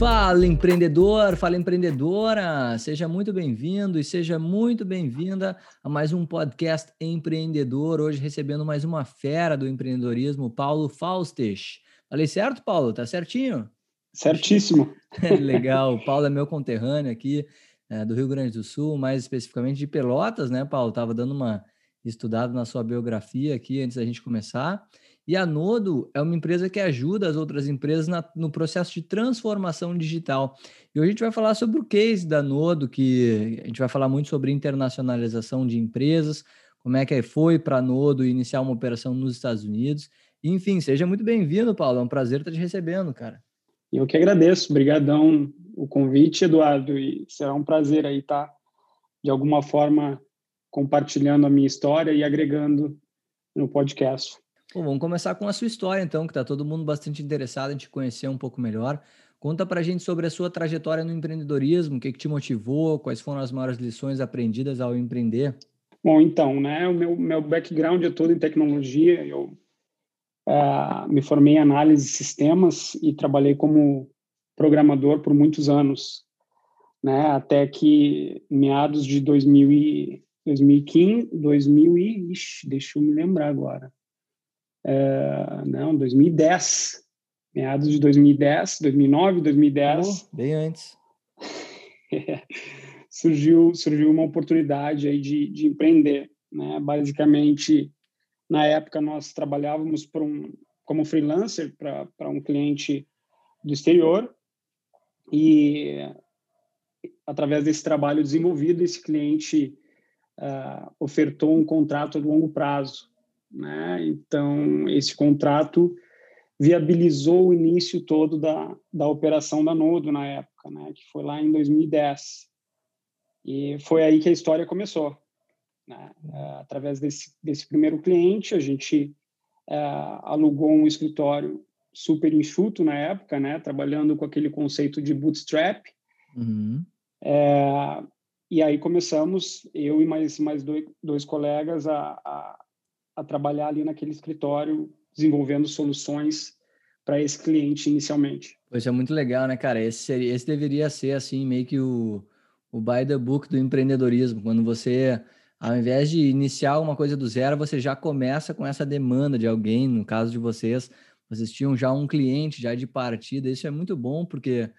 Fala empreendedor, fala empreendedora, seja muito bem-vindo e seja muito bem-vinda a mais um podcast empreendedor. Hoje recebendo mais uma fera do empreendedorismo, Paulo Faustes. Falei certo, Paulo? Tá certinho? Certíssimo. Legal. O Paulo é meu conterrâneo aqui é, do Rio Grande do Sul, mais especificamente de Pelotas, né, Paulo? Tava dando uma estudada na sua biografia aqui antes da gente começar. E a Nodo é uma empresa que ajuda as outras empresas na, no processo de transformação digital. E hoje a gente vai falar sobre o case da Nodo, que a gente vai falar muito sobre internacionalização de empresas, como é que foi para a Nodo iniciar uma operação nos Estados Unidos. Enfim, seja muito bem-vindo, Paulo. É um prazer estar te recebendo, cara. Eu que agradeço. Obrigadão o convite, Eduardo. E será um prazer aí estar, de alguma forma, compartilhando a minha história e agregando no podcast. Bom, vamos começar com a sua história, então, que está todo mundo bastante interessado em te conhecer um pouco melhor. Conta para a gente sobre a sua trajetória no empreendedorismo, o que, que te motivou, quais foram as maiores lições aprendidas ao empreender. Bom, então, né, o meu, meu background é todo em tecnologia. Eu uh, me formei em análise de sistemas e trabalhei como programador por muitos anos, né, até que meados de 2000 e, 2015, 2000 e, ixi, deixa eu me lembrar agora, é, não, 2010, meados de 2010, 2009, 2010. Oh, bem antes. surgiu, surgiu uma oportunidade aí de, de empreender. Né? Basicamente, na época, nós trabalhávamos um, como freelancer para um cliente do exterior e, através desse trabalho desenvolvido, esse cliente uh, ofertou um contrato a longo prazo né? Então, esse contrato viabilizou o início todo da, da operação da Nodo na época, né? que foi lá em 2010. E foi aí que a história começou. Né? É, através desse, desse primeiro cliente, a gente é, alugou um escritório super enxuto na época, né? trabalhando com aquele conceito de bootstrap. Uhum. É, e aí começamos, eu e mais, mais dois, dois colegas, a, a a trabalhar ali naquele escritório, desenvolvendo soluções para esse cliente inicialmente. Pois é muito legal, né, cara? Esse, seria, esse deveria ser, assim, meio que o, o by the book do empreendedorismo, quando você, ao invés de iniciar uma coisa do zero, você já começa com essa demanda de alguém, no caso de vocês, vocês tinham já um cliente já de partida, isso é muito bom, porque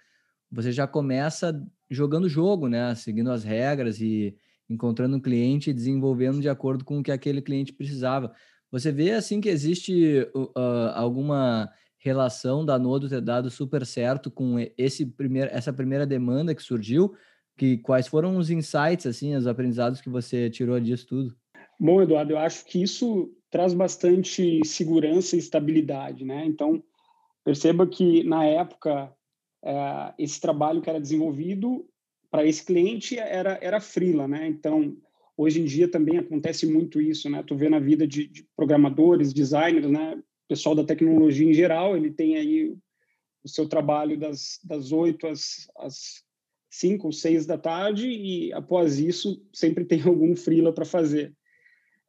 você já começa jogando o jogo, né, seguindo as regras e, encontrando um cliente e desenvolvendo de acordo com o que aquele cliente precisava. Você vê assim que existe uh, alguma relação da Nodo ter dado super certo com esse primeiro, essa primeira demanda que surgiu? Que quais foram os insights assim, os aprendizados que você tirou disso tudo? Bom, Eduardo, eu acho que isso traz bastante segurança e estabilidade, né? Então, perceba que na época é, esse trabalho que era desenvolvido para esse cliente era era frila, né? Então, hoje em dia também acontece muito isso, né? Tu vê na vida de, de programadores, designers, né? Pessoal da tecnologia em geral, ele tem aí o seu trabalho das das oito às, às cinco ou seis da tarde e após isso sempre tem algum frila para fazer.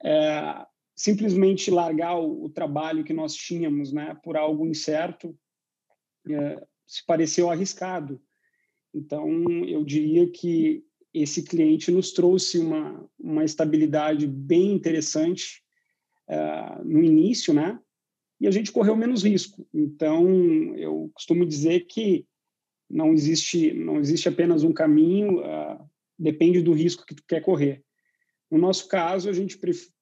É, simplesmente largar o, o, trabalho que nós tínhamos, né? Por algo incerto, é, se pareceu arriscado. Então, eu diria que esse cliente nos trouxe uma, uma estabilidade bem interessante uh, no início, né? E a gente correu menos risco. Então, eu costumo dizer que não existe não existe apenas um caminho, uh, depende do risco que tu quer correr. No nosso caso, a gente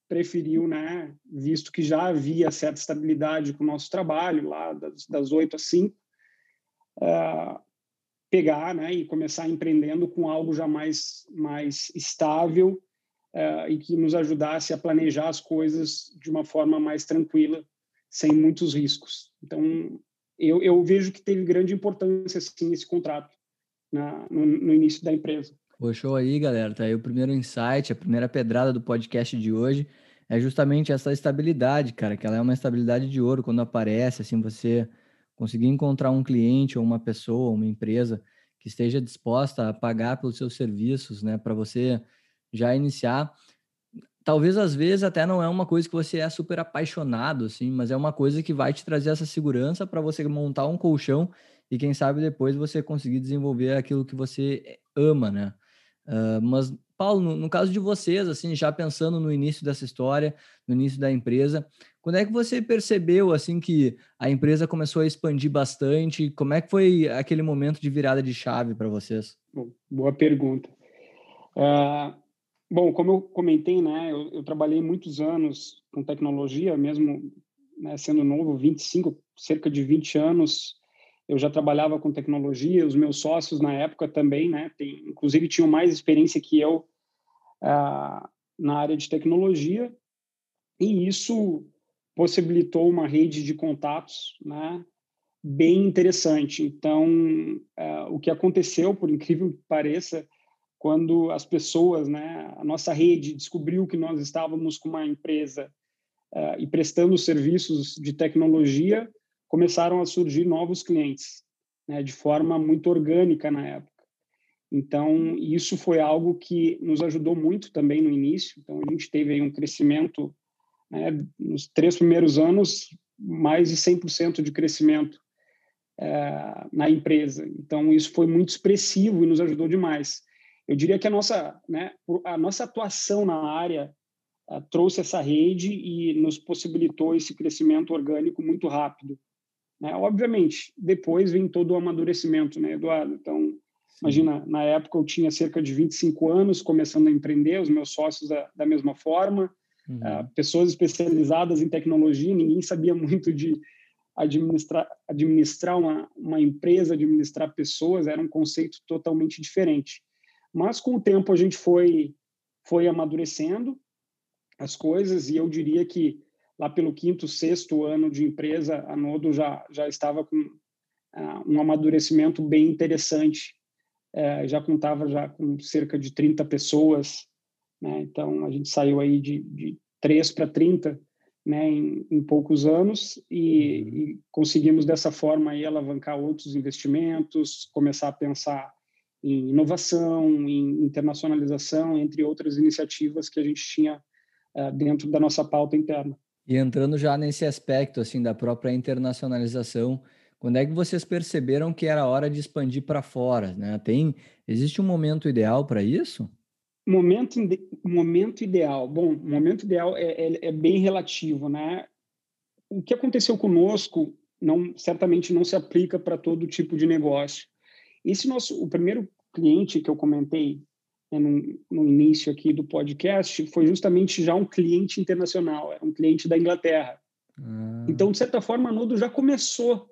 preferiu, né, visto que já havia certa estabilidade com o nosso trabalho, lá das, 8 às 5, uh, pegar né, e começar empreendendo com algo já mais, mais estável uh, e que nos ajudasse a planejar as coisas de uma forma mais tranquila, sem muitos riscos. Então, eu, eu vejo que teve grande importância sim, esse contrato na, no, no início da empresa. Pô, show aí, galera. Tá aí o primeiro insight, a primeira pedrada do podcast de hoje é justamente essa estabilidade, cara, que ela é uma estabilidade de ouro quando aparece, assim, você conseguir encontrar um cliente ou uma pessoa, uma empresa que esteja disposta a pagar pelos seus serviços, né, para você já iniciar. Talvez às vezes até não é uma coisa que você é super apaixonado, assim, mas é uma coisa que vai te trazer essa segurança para você montar um colchão e quem sabe depois você conseguir desenvolver aquilo que você ama, né? Uh, mas, Paulo, no, no, caso de vocês, assim, já pensando no início dessa história, no início da empresa, quando é que você percebeu, assim, que a empresa começou a expandir bastante? Como é que foi aquele momento de virada de chave para vocês? Bom, boa pergunta. Uh, bom, como eu comentei, né, eu, eu, trabalhei muitos anos com tecnologia, mesmo né, sendo novo, 25, cerca de 20 anos eu já trabalhava com tecnologia, os meus sócios na época também, né? Tem, inclusive tinham mais experiência que eu na área de tecnologia, e isso possibilitou uma rede de contatos, né? Bem interessante. Então, uh, o que aconteceu, por incrível que pareça, quando as pessoas, né, a nossa rede descobriu que nós estávamos com uma empresa uh, e prestando serviços de tecnologia, começaram a surgir novos clientes, né, de forma muito orgânica na época. Então, isso foi algo que nos ajudou muito também no início. Então, a gente teve aí um crescimento, né, nos três primeiros anos, mais de 100% de crescimento é, na empresa. Então, isso foi muito expressivo e nos ajudou demais. Eu diria que a nossa, né, a nossa atuação na área uh, trouxe essa rede e nos possibilitou esse crescimento orgânico muito rápido. Né? Obviamente, depois vem todo o amadurecimento, né, Eduardo? Então, imagina, na época eu tinha cerca de 25 anos começando a empreender, os meus sócios da, da mesma forma, uhum. uh, pessoas especializadas em tecnologia, ninguém sabia muito de administrar, administrar uma, uma empresa, administrar pessoas, era um conceito totalmente diferente. Mas com o tempo a gente foi, foi amadurecendo as coisas e eu diria que lá pelo quinto, sexto ano de empresa, a Nodo já, já estava com uh, um amadurecimento bem interessante. Uh, já contava já com cerca de 30 pessoas, né? então a gente saiu aí de, de 3 para 30 né, em, em, poucos anos e, uhum. e, conseguimos dessa forma aí alavancar outros investimentos, começar a pensar em inovação, em internacionalização, entre outras iniciativas que a gente tinha uh, dentro da nossa pauta interna. E entrando já nesse aspecto assim da própria internacionalização, quando é que vocês perceberam que era hora de expandir para fora? Né? Tem, existe um momento ideal para isso? Momento, momento ideal. Bom, momento ideal é, é, é, bem relativo, né? O que aconteceu conosco não, certamente não se aplica para todo tipo de negócio. Esse nosso, o primeiro cliente que eu comentei, né, no, no, início aqui do podcast, foi justamente já um cliente internacional, era um cliente da Inglaterra. Ah. Então, de certa forma, a Nudo já começou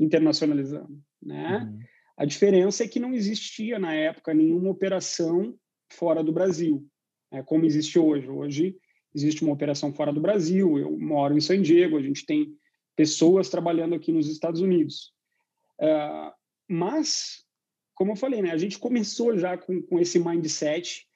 internacionalizando. Né? Uhum. A diferença é que não existia, na época, nenhuma operação fora do Brasil, né, como existe hoje. Hoje existe uma operação fora do Brasil, eu moro em San Diego, a gente tem pessoas trabalhando aqui nos Estados Unidos. Uh, mas como eu falei, né, a gente começou já com, com esse mindset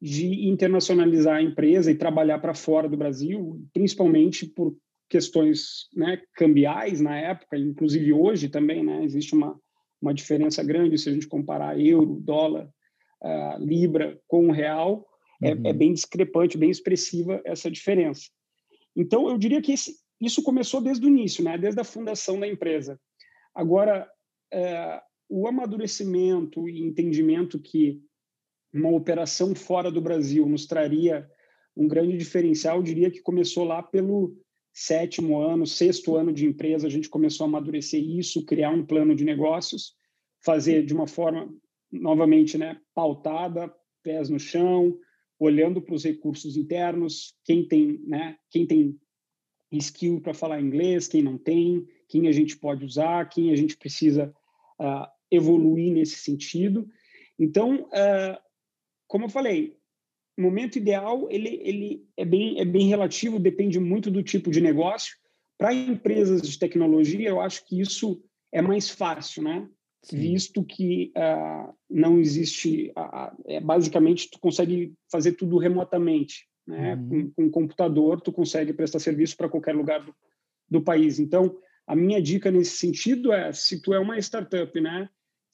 de internacionalizar a empresa e trabalhar para fora do Brasil, principalmente por questões né, cambiais na época, inclusive hoje também, né, existe uma, uma diferença grande se a gente comparar euro, dólar, uh, libra com o real, é, uhum. é, é, bem discrepante, bem expressiva essa diferença. Então, eu diria que esse, isso começou desde o início, né, desde a fundação da empresa. Agora, uh, o amadurecimento e entendimento que uma operação fora do Brasil nos traria um grande diferencial, eu diria que começou lá pelo sétimo ano, sexto ano de empresa, a gente começou a amadurecer isso, criar um plano de negócios, fazer de uma forma, novamente, né, pautada, pés no chão, olhando para os recursos internos, quem tem, né, quem tem skill para falar inglês, quem não tem, quem a gente pode usar, quem a gente precisa uh, evoluir nesse sentido. Então, uh, como eu falei, momento ideal ele, ele é, bem, é bem relativo, depende muito do tipo de negócio. Para empresas de tecnologia, eu acho que isso é mais fácil, né? Sim. Visto que uh, não existe, uh, é, basicamente, tu consegue fazer tudo remotamente, né? Uhum. Com, com um computador, tu consegue prestar serviço para qualquer lugar do, do país. Então, a minha dica nesse sentido é, se tu é uma startup, né?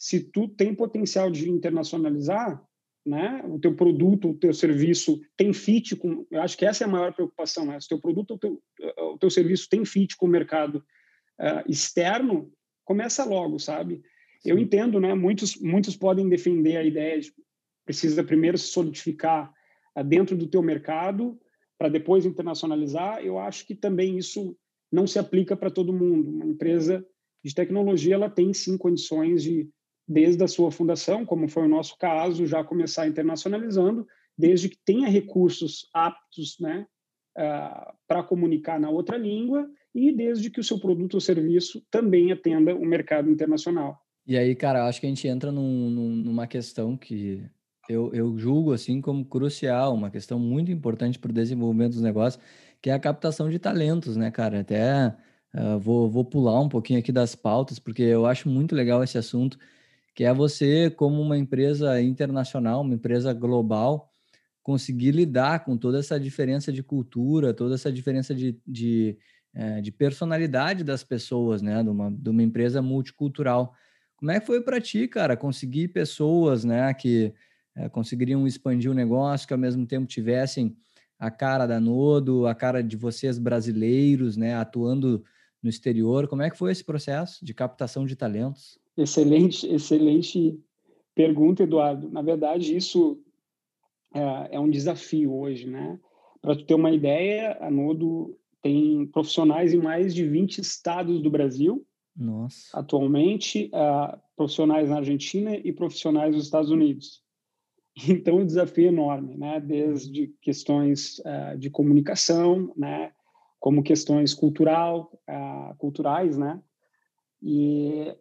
se tu tem potencial de internacionalizar, né, o teu produto, o teu serviço tem fit com, eu acho que essa é a maior preocupação, né? Se o teu produto, o teu, o teu serviço tem fit com o mercado uh, externo, começa logo, sabe? Eu entendo, né? Muitos, muitos podem defender a ideia de precisa primeiro se solidificar uh, dentro do teu mercado para depois internacionalizar. Eu acho que também isso não se aplica para todo mundo. Uma empresa de tecnologia ela tem sim condições de desde a sua fundação, como foi o nosso caso, já começar internacionalizando, desde que tenha recursos aptos, né, uh, para comunicar na outra língua e desde que o seu produto ou serviço também atenda o mercado internacional. E aí, cara, acho que a gente entra num, numa questão que eu, eu julgo assim como crucial, uma questão muito importante para o desenvolvimento dos negócios, que é a captação de talentos, né, cara? Até uh, vou, vou pular um pouquinho aqui das pautas, porque eu acho muito legal esse assunto, que é você, como uma empresa internacional, uma empresa global, conseguir lidar com toda essa diferença de cultura, toda essa diferença de, de, eh, de personalidade das pessoas, né? De uma, de uma empresa multicultural. Como é que foi para ti, cara, conseguir pessoas, né, que é, conseguiriam expandir o negócio, que ao mesmo tempo tivessem a cara da Nodo, a cara de vocês brasileiros, né, atuando no exterior. Como é que foi esse processo de captação de talentos? Excelente, excelente pergunta, Eduardo. Na verdade, isso é, é um desafio hoje, né? Para ter uma ideia, a Nodo tem profissionais em mais de 20 estados do Brasil nossa. Atualmente, uh, profissionais na Argentina e profissionais nos Estados Unidos. Então, o desafio é enorme, né? Desde questões uh, de comunicação, né? Como questões cultural, uh, culturais, né? E,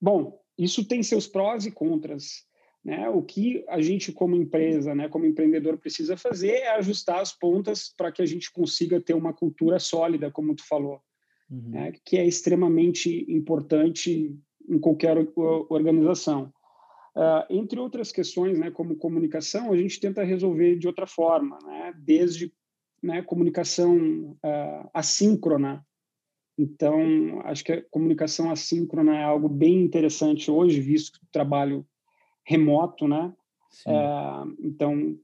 bom, isso tem seus prós e contras. Né? O que a gente, como empresa, né, como empreendedor, precisa fazer é ajustar as pontas para que a gente consiga ter uma cultura sólida, como tu falou uhum. né, que é extremamente importante em qualquer organização. Uh, entre outras questões, né, como comunicação, a gente tenta resolver de outra forma, né, desde né, comunicação uh, assíncrona. Então, acho que a comunicação assíncrona é algo bem interessante hoje, visto o trabalho remoto, né? Uh, então,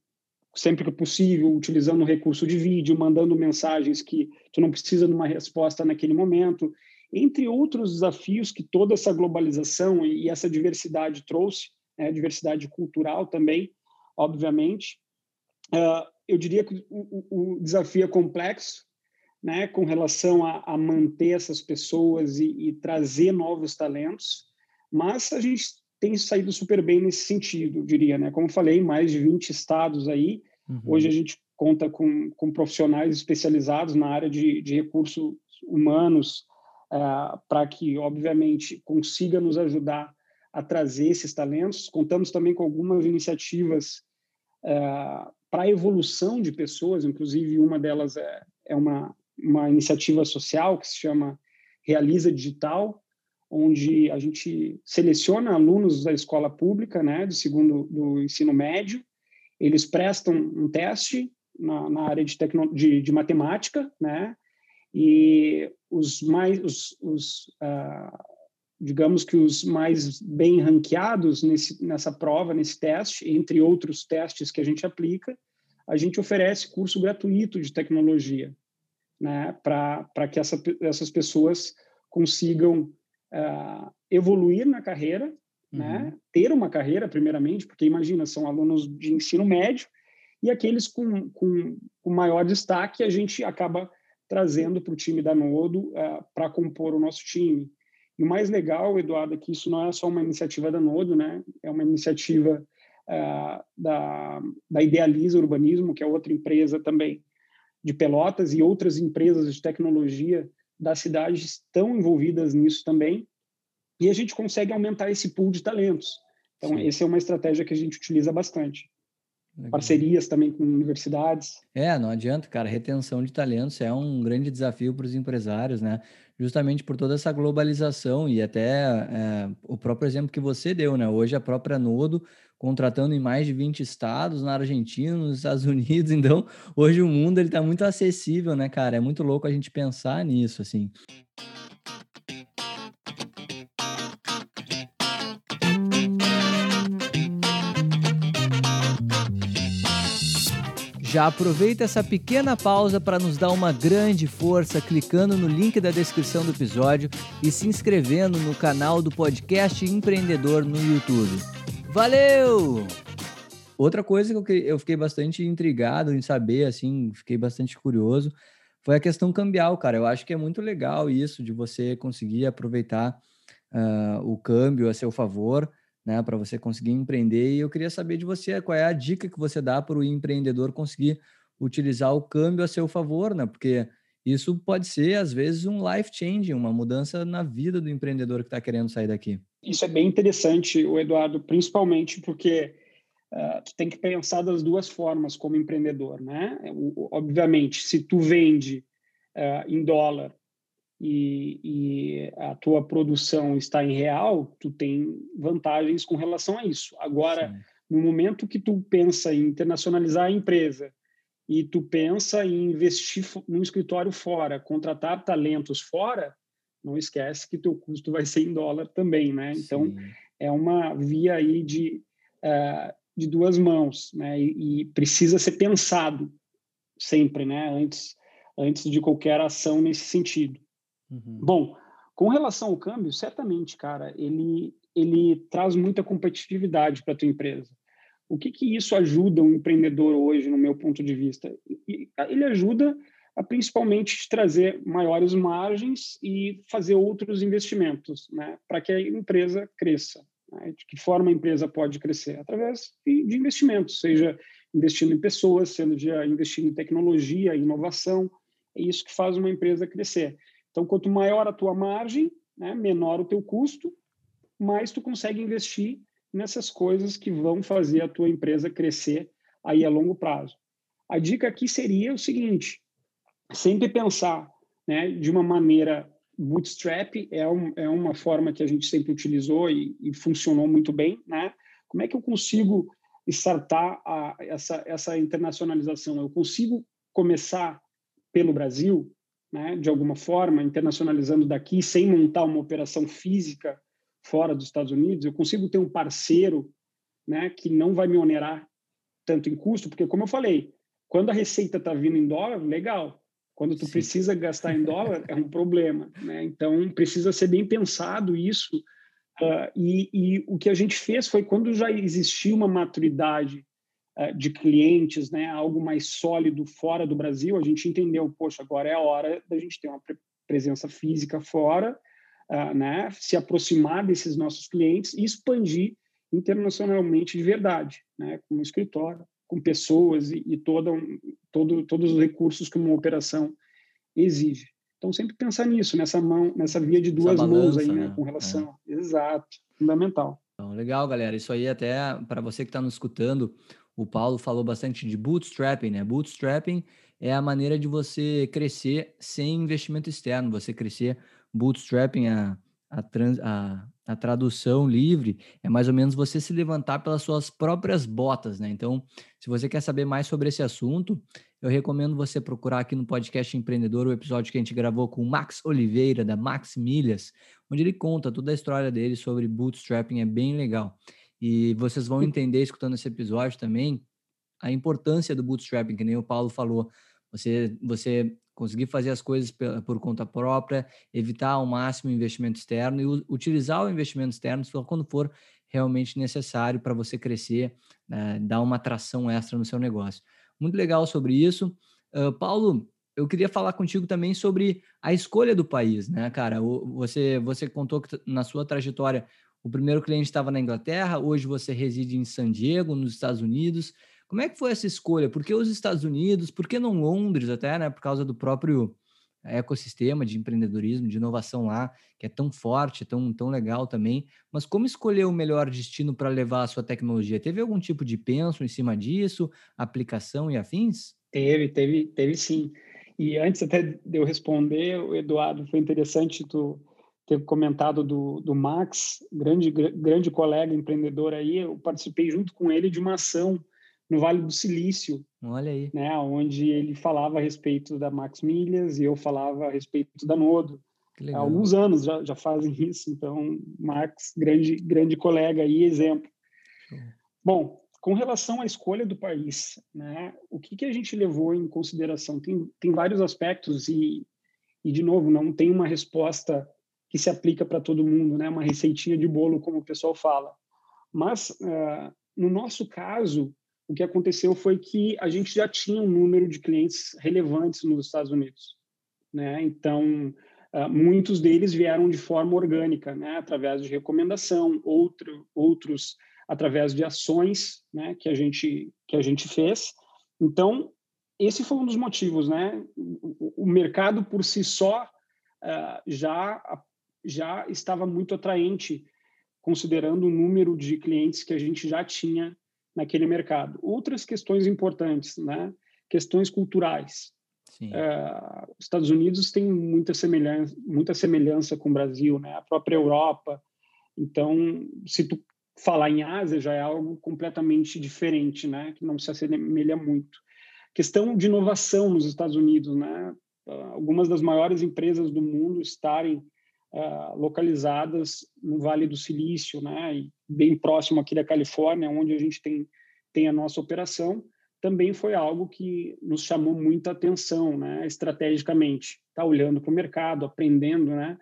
sempre que possível, utilizando o recurso de vídeo, mandando mensagens que tu não precisa de uma resposta naquele momento, entre outros desafios que toda essa globalização e essa diversidade trouxe, né, diversidade cultural também, obviamente. Uh, eu diria que o, o, desafio é complexo, né, com relação a, a manter essas pessoas e, e trazer novos talentos, mas a gente tem saído super bem nesse sentido, diria, né? Como falei, mais de 20 estados aí. Uhum. Hoje a gente conta com, com profissionais especializados na área de, de recursos humanos uh, para que, obviamente, consiga nos ajudar a trazer esses talentos. Contamos também com algumas iniciativas uh, para a evolução de pessoas, inclusive uma delas é, é uma, uma iniciativa social que se chama Realiza Digital, onde a gente seleciona alunos da escola pública, né, do segundo do ensino médio, eles prestam um teste na, na área de, tecno, de, de, matemática, né, e os mais, os, os uh, digamos que os mais bem ranqueados nesse, nessa prova, nesse teste, entre outros testes que a gente aplica, a gente oferece curso gratuito de tecnologia, né, para que essa, essas pessoas consigam uh, evoluir na carreira, né? uhum. né? ter uma carreira, primeiramente, porque imagina, são alunos de ensino médio, e aqueles com, com, com maior destaque a gente acaba trazendo para o time da Nodo uh, para compor o nosso time. E o mais legal, Eduardo, é que isso não é só uma iniciativa da Nodo, né? é uma iniciativa uh, da, da Idealiza Urbanismo, que é outra empresa também de Pelotas, e outras empresas de tecnologia da cidade estão envolvidas nisso também, e a gente consegue aumentar esse pool de talentos. Então, Sim. essa é uma estratégia que a gente utiliza bastante. Legal. Parcerias também com universidades. É, não adianta, cara. Retenção de talentos é um grande desafio para os empresários, né? Justamente por toda essa globalização e até é, o próprio exemplo que você deu, né? Hoje a própria Nodo contratando em mais de 20 estados, na Argentina, nos Estados Unidos. Então, hoje o mundo ele está muito acessível, né, cara? É muito louco a gente pensar nisso, assim. Já aproveita essa pequena pausa para nos dar uma grande força clicando no link da descrição do episódio e se inscrevendo no canal do podcast Empreendedor no YouTube. Valeu! Outra coisa que eu fiquei bastante intrigado em saber, assim, fiquei bastante curioso, foi a questão cambial, cara. Eu acho que é muito legal isso de você conseguir aproveitar uh, o câmbio a seu favor, né, para você conseguir empreender. E eu queria saber de você qual é a dica que você dá para o empreendedor conseguir utilizar o câmbio a seu favor, né? Porque isso pode ser, às vezes, um life changing, uma mudança na vida do empreendedor que está querendo sair daqui. Isso é bem interessante, o Eduardo, principalmente porque uh, tu tem que pensar das duas formas como empreendedor, né? Obviamente, se tu vende uh, em dólar e, e, a tua produção está em real, tu tem vantagens com relação a isso. Agora, Sim. no momento que tu pensa em internacionalizar a empresa e tu pensa em investir num escritório fora, contratar talentos fora, não esquece que teu custo vai ser em dólar também, né? Então, Sim. é uma via aí de, uh, de duas mãos, né? E, e precisa ser pensado sempre, né? Antes, antes de qualquer ação nesse sentido. Uhum. Bom, com relação ao câmbio, certamente, cara, ele, ele traz muita competitividade para a tua empresa. O que, que isso ajuda um empreendedor hoje, no meu ponto de vista? Ele ajuda a principalmente trazer maiores margens e fazer outros investimentos, né, para que a empresa cresça. Né? De que forma a empresa pode crescer? Através de investimentos, seja investindo em pessoas, sendo de investindo em tecnologia, inovação. É isso que faz uma empresa crescer. Então, quanto maior a tua margem, né, menor o teu custo, mais tu consegue investir nessas coisas que vão fazer a tua empresa crescer aí a longo prazo. A dica aqui seria o seguinte: sempre pensar, né, de uma maneira bootstrap é, um, é uma forma que a gente sempre utilizou e, e funcionou muito bem, né? Como é que eu consigo startar a, essa essa internacionalização? Eu consigo começar pelo Brasil, né, de alguma forma, internacionalizando daqui, sem montar uma operação física fora dos Estados Unidos, eu consigo ter um parceiro né, que não vai me onerar tanto em custo, porque, como eu falei, quando a receita está vindo em dólar, legal. Quando tu Sim. precisa gastar em dólar, é um problema. Né? Então, precisa ser bem pensado isso. Uh, e, e o que a gente fez foi, quando já existia uma maturidade eh, de clientes, né, algo mais sólido fora do Brasil, a gente entendeu, poxa, agora é a hora da gente ter uma presença física fora, uh, né, se aproximar desses nossos clientes e expandir internacionalmente de verdade, né, com um escritório, com pessoas e, e toda um, todo, todos os recursos que uma operação exige. Então sempre pensar nisso, nessa mão, nessa via de duas balança, mãos aí, né, né? com relação, é. exato, fundamental. Então, legal, galera. Isso aí até para você que está nos escutando, o Paulo falou bastante de bootstrapping, né? Bootstrapping é a maneira de você crescer sem investimento externo, você crescer bootstrapping, a, a, trans, a, a tradução livre é mais ou menos você se levantar pelas suas próprias botas, né? Então, se você quer saber mais sobre esse assunto, eu recomendo você procurar aqui no podcast Empreendedor o episódio que a gente gravou com o Max Oliveira, da Max Milhas, onde ele conta toda a história dele sobre bootstrapping, é bem legal. E vocês vão entender, escutando esse episódio também, a importância do bootstrapping, que nem o Paulo falou. Você, você conseguir fazer as coisas por conta própria, evitar ao máximo o investimento externo e utilizar o investimento externo só quando for realmente necessário para você crescer, né, dar uma atração extra no seu negócio. Muito legal sobre isso. Uh, Paulo, eu queria falar contigo também sobre a escolha do país, né, cara? Você, você contou que na sua trajetória o primeiro cliente estava na Inglaterra, hoje você reside em San Diego, nos Estados Unidos. Como é que foi essa escolha? Por que os Estados Unidos? Por que não Londres até, né? Por causa do próprio ecossistema de empreendedorismo, de inovação lá, que é tão forte, tão, tão legal também. Mas como escolher o melhor destino para levar a sua tecnologia? Teve algum tipo de penso em cima disso, aplicação e afins? Teve, teve, teve sim. E antes até de eu responder, o Eduardo, foi interessante tu ter comentado do, do Max, grande, grande colega empreendedor aí, eu participei junto com ele de uma ação no Vale do Silício. Olha aí. Né, onde ele falava a respeito da Max Milhas e eu falava a respeito da Nodo. Há alguns anos já, já fazem isso, então, Max, grande, grande colega aí, exemplo. Bom, com relação à escolha do país, né, o que, que a gente levou em consideração? Tem, tem vários aspectos e, e, de novo, não tem uma resposta que se aplica para todo mundo, né, uma receitinha de bolo, como o pessoal fala. Mas, uh, no nosso caso, o que aconteceu foi que a gente já tinha um número de clientes relevantes nos Estados Unidos. Né? Então, uh, muitos deles vieram de forma orgânica, né? através de recomendação, outro, outros através de ações né? que, a gente, que a gente fez. Então, esse foi um dos motivos. Né? O, mercado por si só uh, já, já estava muito atraente considerando o número de clientes que a gente já tinha naquele mercado. Outras questões importantes, né? questões culturais. Uh, os Estados Unidos têm muita semelhança, muita semelhança com o Brasil, né? a própria Europa. Então, se tu falar em Ásia, já é algo completamente diferente, né? que não se assemelha muito. Questão de inovação nos Estados Unidos, né? Uh, algumas das maiores empresas do mundo estarem uh, localizadas no Vale do Silício, né, e bem próximo aqui da Califórnia, onde a gente tem, tem a nossa operação, também foi algo que nos chamou muita atenção, né, estrategicamente. Tá olhando para o mercado, aprendendo, né,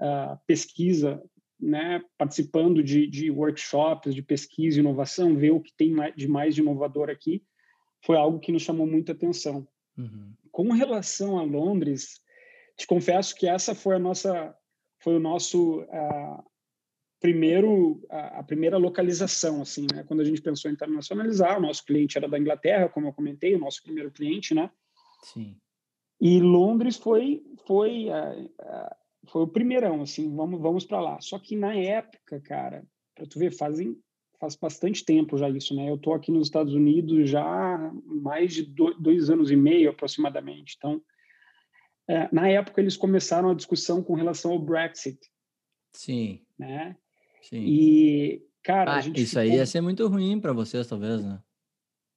uh, pesquisa, né, participando de, de workshops de pesquisa e inovação, ver o que tem de mais de inovador aqui, foi algo que nos chamou muita atenção. Uhum. Com relação a Londres, te confesso que essa foi a nossa foi o nosso uh, primeiro a, a, primeira localização assim né? Quando a gente pensou em internacionalizar o nosso cliente era da Inglaterra como eu comentei o nosso primeiro cliente né? Sim. E Londres foi foi uh, uh, foi o primeirão assim vamos vamos para lá. Só que na época cara para tu ver fazem faz bastante tempo já isso né? Eu tô aqui nos Estados Unidos já mais de dois anos e meio aproximadamente então na época eles começaram a discussão com relação ao Brexit. Sim. Né? Sim. E, cara, ah, isso ficou... aí ia ser muito ruim para vocês, talvez, né?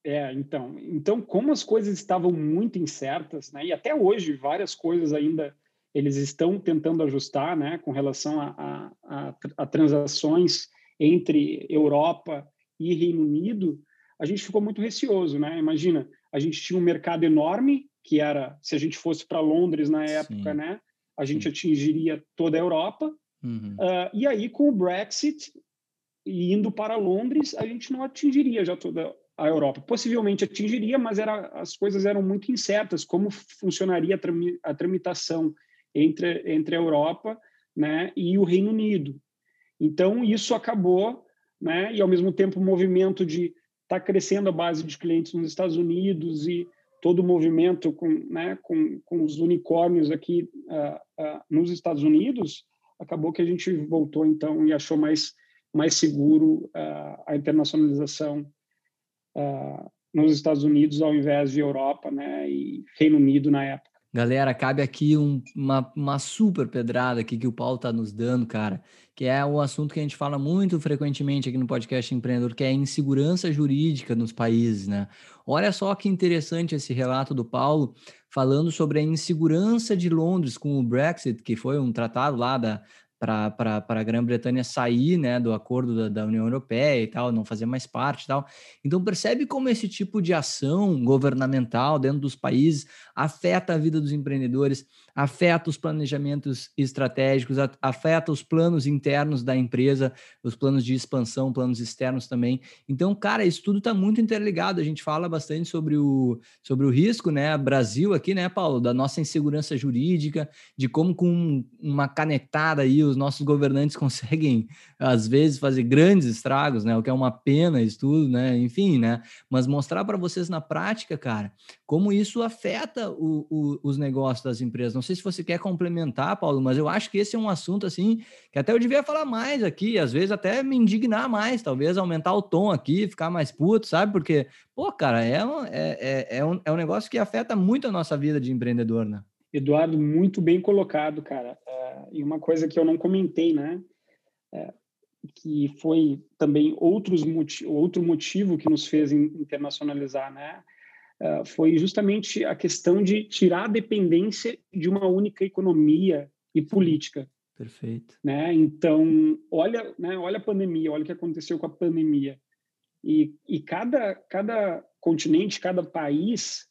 É, então, então, como as coisas estavam muito incertas, né? E até hoje várias coisas ainda eles estão tentando ajustar, né? Com relação a, a, a, a transações entre Europa e Reino Unido, a gente ficou muito receoso, né? Imagina, a gente tinha um mercado enorme que era se a gente fosse para Londres na época, Sim. né? A gente Sim. atingiria toda a Europa. Uhum. Uh, e aí, com o Brexit e indo para Londres, a gente não atingiria já toda a Europa. Possivelmente atingiria, mas era, as coisas eram muito incertas. Como funcionaria a, tramitação entre, entre a Europa né, e o Reino Unido? Então, isso acabou, né, e ao mesmo tempo o movimento de estar tá crescendo a base de clientes nos Estados Unidos e todo o movimento com, né, com, com os unicórnios aqui uh, uh, nos Estados Unidos, acabou que a gente voltou então e achou mais mais seguro uh, a internacionalização nos Estados Unidos ao invés de Europa, né, e Reino Unido na época. Galera, cabe aqui um, uma, uma super pedrada aqui que o Paulo está nos dando, cara, que é um assunto que a gente fala muito frequentemente aqui no podcast Empreendedor, que é a insegurança jurídica nos países, né? Olha só que interessante esse relato do Paulo falando sobre a insegurança de Londres com o Brexit, que foi um tratado lá da, para a Grã-Bretanha sair né, do acordo da, da, União Europeia e tal, não fazer mais parte e tal. Então, percebe como esse tipo de ação governamental dentro dos países afeta a vida dos empreendedores, afeta os planejamentos estratégicos, afeta os planos internos da empresa, os planos de expansão, planos externos também. Então, cara, isso tudo está muito interligado. A gente fala bastante sobre o, sobre o risco, né? Brasil aqui, né, Paulo, da nossa insegurança jurídica, de como com uma canetada aí os nossos governantes conseguem, às vezes, fazer grandes estragos, né? O que é uma pena isso tudo, né? Enfim, né? Mas mostrar para vocês na prática, cara, como isso afeta o, o, os negócios das empresas. Não sei se você quer complementar, Paulo, mas eu acho que esse é um assunto assim que até eu devia falar mais aqui, às vezes até me indignar mais, talvez aumentar o tom aqui, ficar mais puto, sabe? Porque, pô, cara, é um, é, é, é um, é um negócio que afeta muito a nossa vida de empreendedor, né? Eduardo, muito bem colocado, cara. Uh, e uma coisa que eu não comentei, né? Uh, que foi também outros outro motivo que nos fez internacionalizar, né? Uh, foi justamente a questão de tirar a dependência de uma única economia e política. Perfeito. Né? Então, olha, né, olha a pandemia, olha o que aconteceu com a pandemia. E, e cada, cada continente, cada país,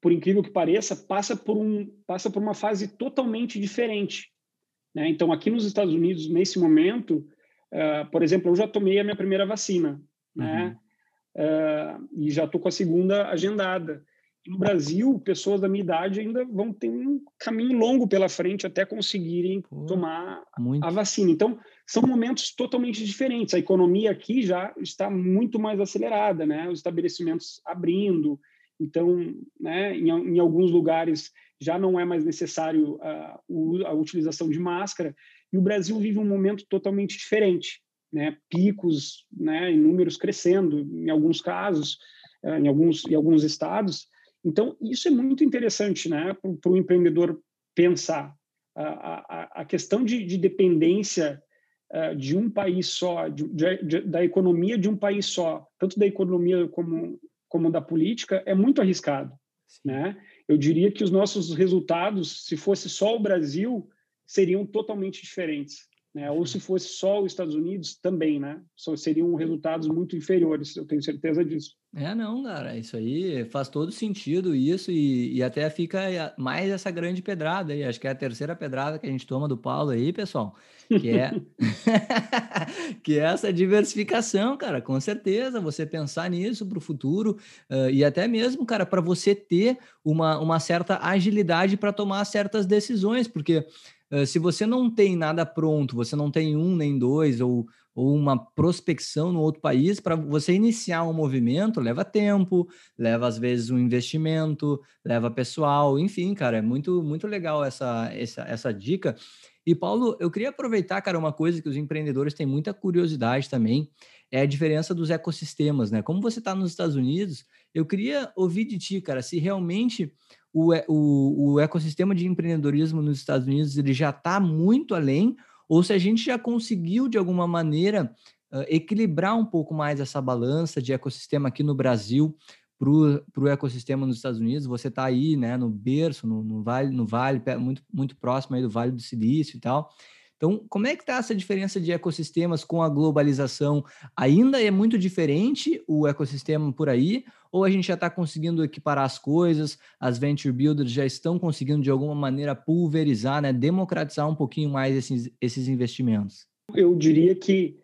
por incrível que pareça, passa por, um, passa por uma fase totalmente diferente. Né? Então, aqui nos Estados Unidos, nesse momento, uh, por exemplo, eu já tomei a minha primeira vacina, né? Uh, e já estou com a segunda agendada. no Brasil, pessoas da minha idade ainda vão ter um caminho longo pela frente até conseguirem Pô, tomar muito. a vacina. Então, são momentos totalmente diferentes. A economia aqui já está muito mais acelerada, né? Os estabelecimentos abrindo. Então, né, em, em alguns lugares já não é mais necessário a, a utilização de máscara. E o Brasil vive um momento totalmente diferente né, picos né, em números crescendo, em alguns casos, eh, em alguns, em alguns estados. Então, isso é muito interessante né, para o empreendedor pensar. A, a, a questão de, de dependência uh, de um país só, de, de, da economia de um país só, tanto da economia como, como da política, é muito arriscado. Né? Eu diria que os nossos resultados, se fosse só o Brasil, seriam totalmente diferentes. Né? Ou se fosse só os Estados Unidos, também, né? Só seriam resultados muito inferiores, eu tenho certeza disso. É, não, cara, isso aí faz todo sentido, isso, e, e até fica mais essa grande pedrada aí, acho que é a terceira pedrada que a gente toma do Paulo aí, pessoal, que é, que é essa diversificação, cara, com certeza, você pensar nisso para o futuro, uh, e até mesmo, cara, para você ter uma, uma certa agilidade para tomar certas decisões, porque se você não tem nada pronto, você não tem um nem dois, ou, ou uma prospecção no outro país, para você iniciar um movimento, leva tempo, leva às vezes um investimento, leva pessoal, enfim, cara, é muito, muito legal essa, essa, essa dica. E, Paulo, eu queria aproveitar, cara, uma coisa que os empreendedores têm muita curiosidade também, é a diferença dos ecossistemas, né? Como você está nos Estados Unidos, eu queria ouvir de ti, cara, se realmente o, o, o ecossistema de empreendedorismo nos Estados Unidos ele já está muito além, ou se a gente já conseguiu, de alguma maneira, uh, equilibrar um pouco mais essa balança de ecossistema aqui no Brasil para o ecossistema nos Estados Unidos. Você está aí, né, no berço, no, no, vale, no vale, muito, muito próximo aí do Vale do Silício e tal. Então, como é que está essa diferença de ecossistemas com a globalização? Ainda é muito diferente o ecossistema por aí? Ou a gente já está conseguindo equiparar as coisas? As venture builders já estão conseguindo, de alguma maneira, pulverizar, né, democratizar um pouquinho mais esses, esses investimentos? Eu diria que,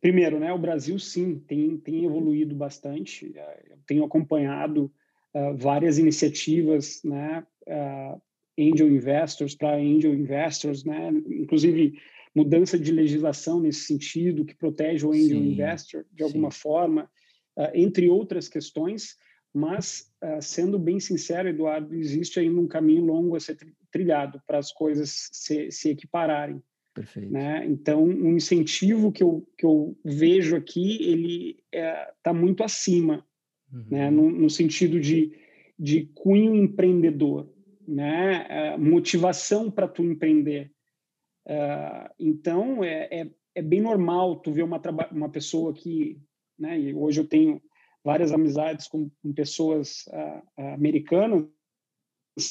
primeiro, né, o Brasil, sim, tem, tem evoluído bastante. Eu tenho acompanhado uh, várias iniciativas né, uh, angel investors para angel investors, né? Inclusive mudança de legislação nesse sentido que protege o angel sim, investor de alguma sim. forma, uh, entre outras questões. Mas uh, sendo bem sincero, Eduardo, existe ainda um caminho longo a ser trilhado para as coisas se, se equipararem. Perfeito. Né? Então, um incentivo que eu, que eu vejo aqui, ele está é, tá muito acima, uhum. né? no, no sentido de, de cunho empreendedor né? É, motivação para tu empreender. Uh, então, é, é, é, bem normal tu ver uma, uma pessoa que, né? E hoje eu tenho várias amizades com, com pessoas uh, americanas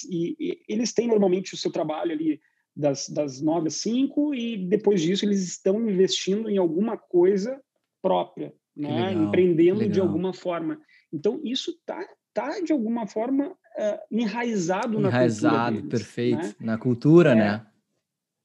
e, e, eles têm normalmente o seu trabalho ali das, das nove às cinco e depois disso eles estão investindo em alguma coisa própria, né? Legal, Empreendendo legal. de alguma forma. Então, isso está tá, de alguma forma, uh, enraizado, na enraizado, deles, perfeito. Né? Na cultura, é, né?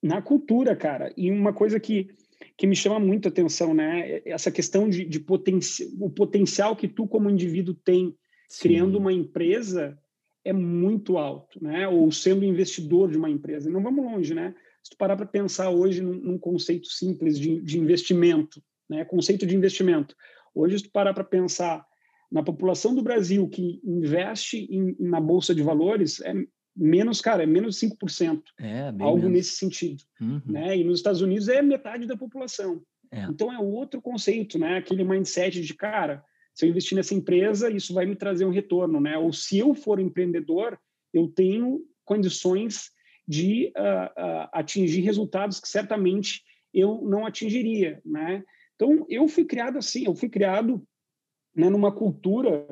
Na cultura, cara. E uma coisa que, que me chama muito a atenção, né? Essa questão de, de potencial, o potencial que tu, como indivíduo, tem Sim. criando uma empresa é muito alto, né? Ou sendo investidor de uma empresa. Não vamos longe, né? Se tu parar para pensar hoje num, num, conceito simples de, de investimento, né? Conceito de investimento. Hoje, se tu parar para pensar na população do Brasil que investe em, na bolsa de valores é menos, cara, é menos 5%. É, algo menos. nesse sentido. Uhum. Né? E nos Estados Unidos é metade da população. É. Então é outro conceito, né? Aquele mindset de, cara, se eu investir nessa empresa, isso vai me trazer um retorno, né? Ou se eu for empreendedor, eu tenho condições de uh, uh, atingir resultados que certamente eu não atingiria, né? Então eu fui criado assim, eu fui criado né, numa cultura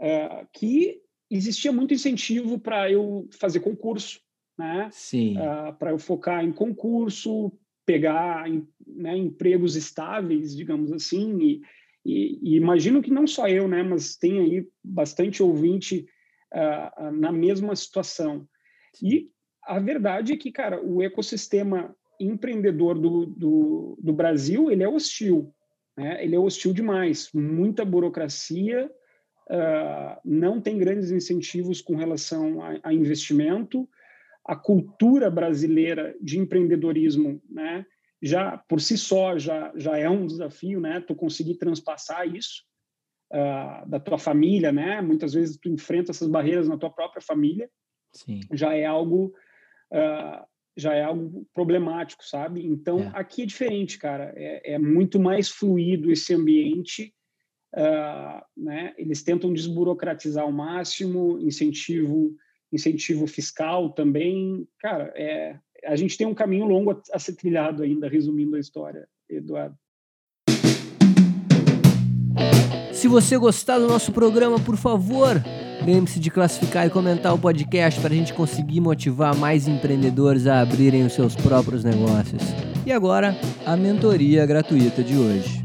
é, que existia muito incentivo para eu fazer concurso, né? Sim. Uh, para eu focar em concurso, pegar né, empregos estáveis, digamos assim, e, E, e, imagino que não só eu, né, mas tem aí bastante ouvinte uh, na mesma situação. E a verdade é que, cara, o ecossistema empreendedor do, do, do Brasil, ele é hostil. Né? Ele é hostil demais. Muita burocracia, uh, não tem grandes incentivos com relação a, a, investimento. A cultura brasileira de empreendedorismo, né, já por si só já, já é um desafio, né? Tu conseguir transpassar isso uh, da tua família, né? Muitas vezes tu enfrenta essas barreiras na tua própria família. Sim. Já é algo uh, já é algo problemático, sabe? Então, é. aqui é diferente, cara. É, é, muito mais fluido esse ambiente. Uh, né? Eles tentam desburocratizar ao máximo, incentivo, incentivo fiscal também. Cara, é, a gente tem um caminho longo a, a ser trilhado ainda, resumindo a história, Eduardo. Se você gostar do nosso programa, por favor, Lembre-se de classificar e comentar o podcast para a gente conseguir motivar mais empreendedores a abrirem os seus próprios negócios. E agora, a mentoria gratuita de hoje.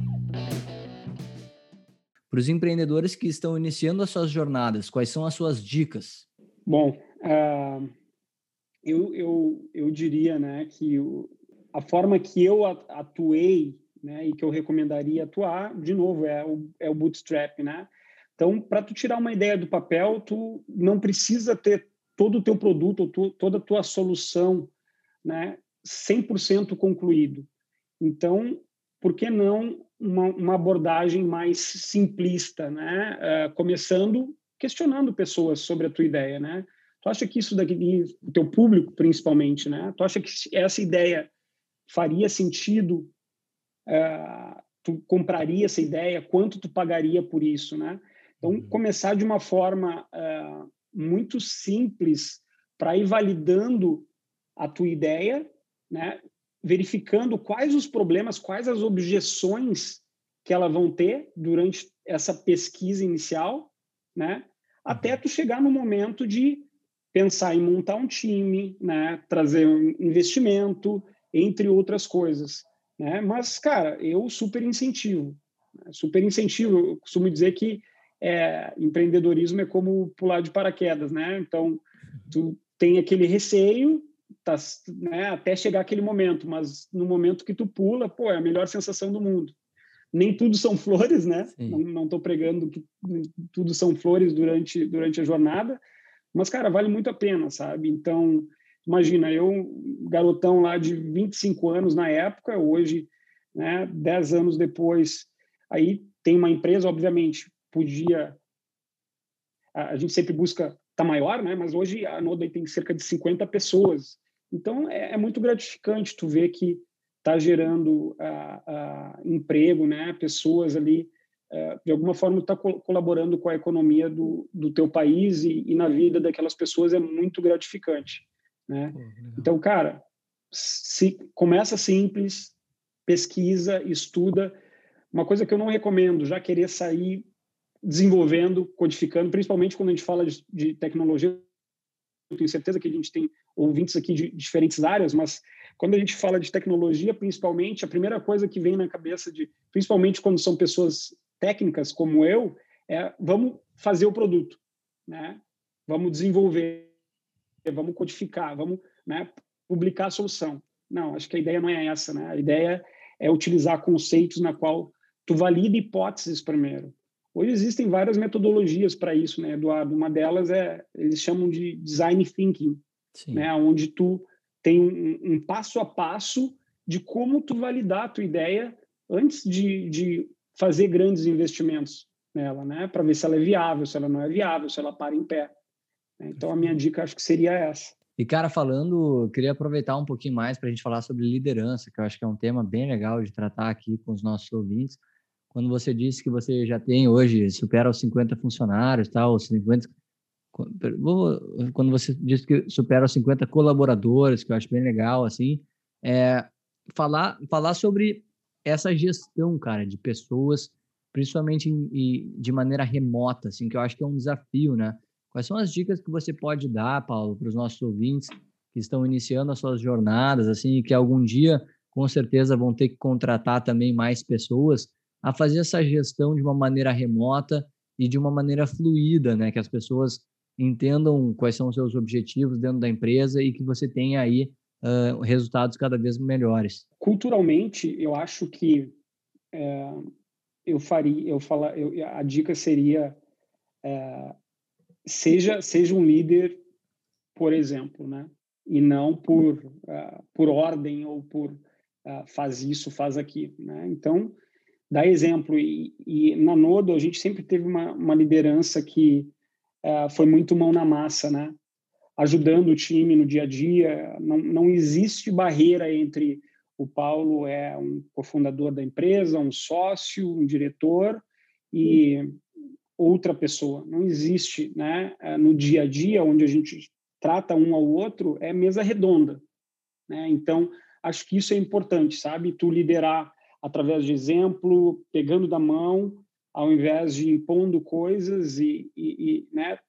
Para os empreendedores que estão iniciando as suas jornadas, quais são as suas dicas? Bom, uh, eu, eu, eu diria né, que o, a forma que eu atuei né, e que eu recomendaria atuar, de novo, é o, é o bootstrap, né? Então, para tu tirar uma ideia do papel, tu não precisa ter todo o teu produto, tu, toda a tua solução, né, 100% concluído. Então, por que não uma, uma abordagem mais simplista, né? Uh, começando questionando pessoas sobre a tua ideia, né? Tu acha que isso daqui, o teu público principalmente, né? Tu acha que essa ideia faria sentido? Uh, tu compraria essa ideia? Quanto tu pagaria por isso, né? Então, uhum. começar de uma forma uh, muito simples para ir validando a tua ideia, né? verificando quais os problemas, quais as objeções que elas vão ter durante essa pesquisa inicial, né? até uhum. tu chegar no momento de pensar em montar um time, né? trazer um investimento, entre outras coisas. Né? Mas, cara, eu super incentivo. Né? Super incentivo. Eu costumo dizer que é, empreendedorismo é como pular de paraquedas, né? Então, tu tem aquele receio tá, né, até chegar aquele momento, mas no momento que tu pula, pô, é a melhor sensação do mundo. Nem tudo são flores, né? Sim. Não estou pregando que tudo são flores durante, durante a jornada, mas, cara, vale muito a pena, sabe? Então, imagina, eu, garotão lá de 25 anos na época, hoje, né, 10 anos depois, aí tem uma empresa, obviamente, podia. A, a gente sempre busca estar tá maior, né? Mas hoje a Nodai tem cerca de 50 pessoas. Então é, é muito gratificante tu ver que está gerando emprego, né? Pessoas ali é, de alguma forma está co colaborando com a economia do, do teu país e, e, na vida daquelas pessoas é muito gratificante, né? Pô, então, cara, se começa simples, pesquisa, estuda. Uma coisa que eu não recomendo, já querer sair desenvolvendo, codificando, principalmente quando a gente fala de, de tecnologia. Eu tenho certeza que a gente tem ouvintes aqui de diferentes áreas, mas quando a gente fala de tecnologia, principalmente, a primeira coisa que vem na cabeça de, principalmente quando são pessoas técnicas como eu, é vamos fazer o produto, né? Vamos desenvolver, vamos codificar, vamos né, publicar a solução. Não, acho que a ideia não é essa, né? A ideia é utilizar conceitos na qual tu valida hipóteses primeiro. Hoje existem várias metodologias para isso, né, Eduardo? Uma delas é, eles chamam de design thinking, Sim. né, onde tu tem um, um, passo a passo de como tu validar a tua ideia antes de, de fazer grandes investimentos nela, né, para ver se ela é viável, se ela não é viável, se ela para em pé. Então, a minha dica acho que seria essa. E, cara, falando, queria aproveitar um pouquinho mais para a gente falar sobre liderança, que eu acho que é um tema bem legal de tratar aqui com os nossos ouvintes quando você disse que você já tem hoje, supera os 50 funcionários, tal, 50, quando você disse que supera os 50 colaboradores, que eu acho bem legal, assim, é, falar, falar sobre essa gestão, cara, de pessoas, principalmente em, de maneira remota, assim, que eu acho que é um desafio, né? Quais são as dicas que você pode dar, Paulo, para os nossos ouvintes que estão iniciando as suas jornadas, assim, e que algum dia, com certeza, vão ter que contratar também mais pessoas, a fazer essa gestão de uma maneira remota e de uma maneira fluida, né? Que as pessoas entendam quais são os seus objetivos dentro da empresa e que você tenha aí uh, resultados cada vez melhores. Culturalmente, eu acho que é, eu faria, eu falar, eu, a dica seria é, seja seja um líder, por exemplo, né? E não por uh, por ordem ou por uh, faz isso, faz aquilo, né? Então dá exemplo e, e na Nodo a gente sempre teve uma, uma liderança que uh, foi muito mão na massa, né? Ajudando o time no dia a dia. Não, não existe barreira entre o Paulo é um cofundador da empresa, um sócio, um diretor e outra pessoa. Não existe, né? É, no dia a dia, onde a gente trata um ao outro, é mesa redonda. Né? Então, acho que isso é importante, sabe? Tu liderar através de exemplo, pegando da mão, ao invés de impondo coisas e, e, e né,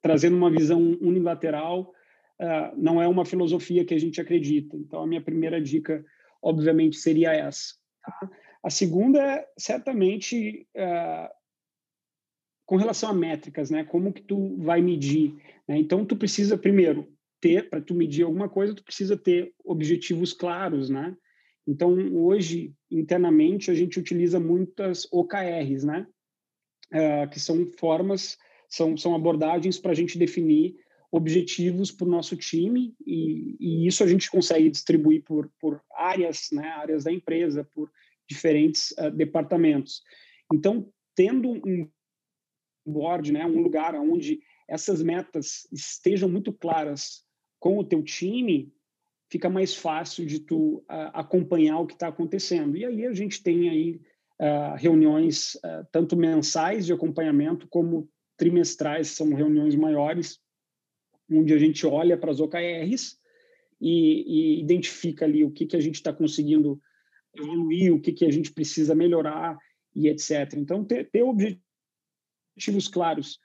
trazendo uma visão unilateral, uh, não é uma filosofia que a gente acredita. Então, a minha primeira dica, obviamente, seria essa. Tá? A segunda é, certamente, uh, com relação a métricas, né? Como que tu vai medir? Né? Então, tu precisa, primeiro, ter, para tu medir alguma coisa, tu precisa ter objetivos claros, né? Então, hoje, internamente, a gente utiliza muitas OKRs, né? Uh, que são formas, são, são abordagens para a gente definir objetivos para o nosso time e, e, isso a gente consegue distribuir por, por áreas, né? Áreas da empresa, por diferentes uh, departamentos. Então, tendo um board, né? Um lugar onde essas metas estejam muito claras com o teu time, fica mais fácil de tu acompanhar o que está acontecendo. E aí a gente tem aí reuniões tanto mensais de acompanhamento como trimestrais, são reuniões maiores, onde a gente olha para as OKRs e, e, identifica ali o que, que a gente está conseguindo evoluir, o que, que a gente precisa melhorar e etc. Então, ter, ter objetivos claros